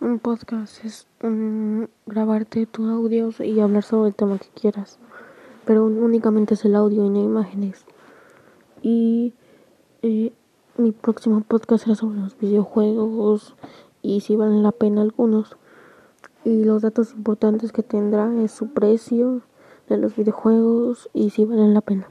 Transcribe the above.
Un podcast es mm, grabarte tu audio y hablar sobre el tema que quieras, pero únicamente es el audio y no imágenes. Y eh, mi próximo podcast será sobre los videojuegos y si valen la pena algunos. Y los datos importantes que tendrá es su precio de los videojuegos y si valen la pena.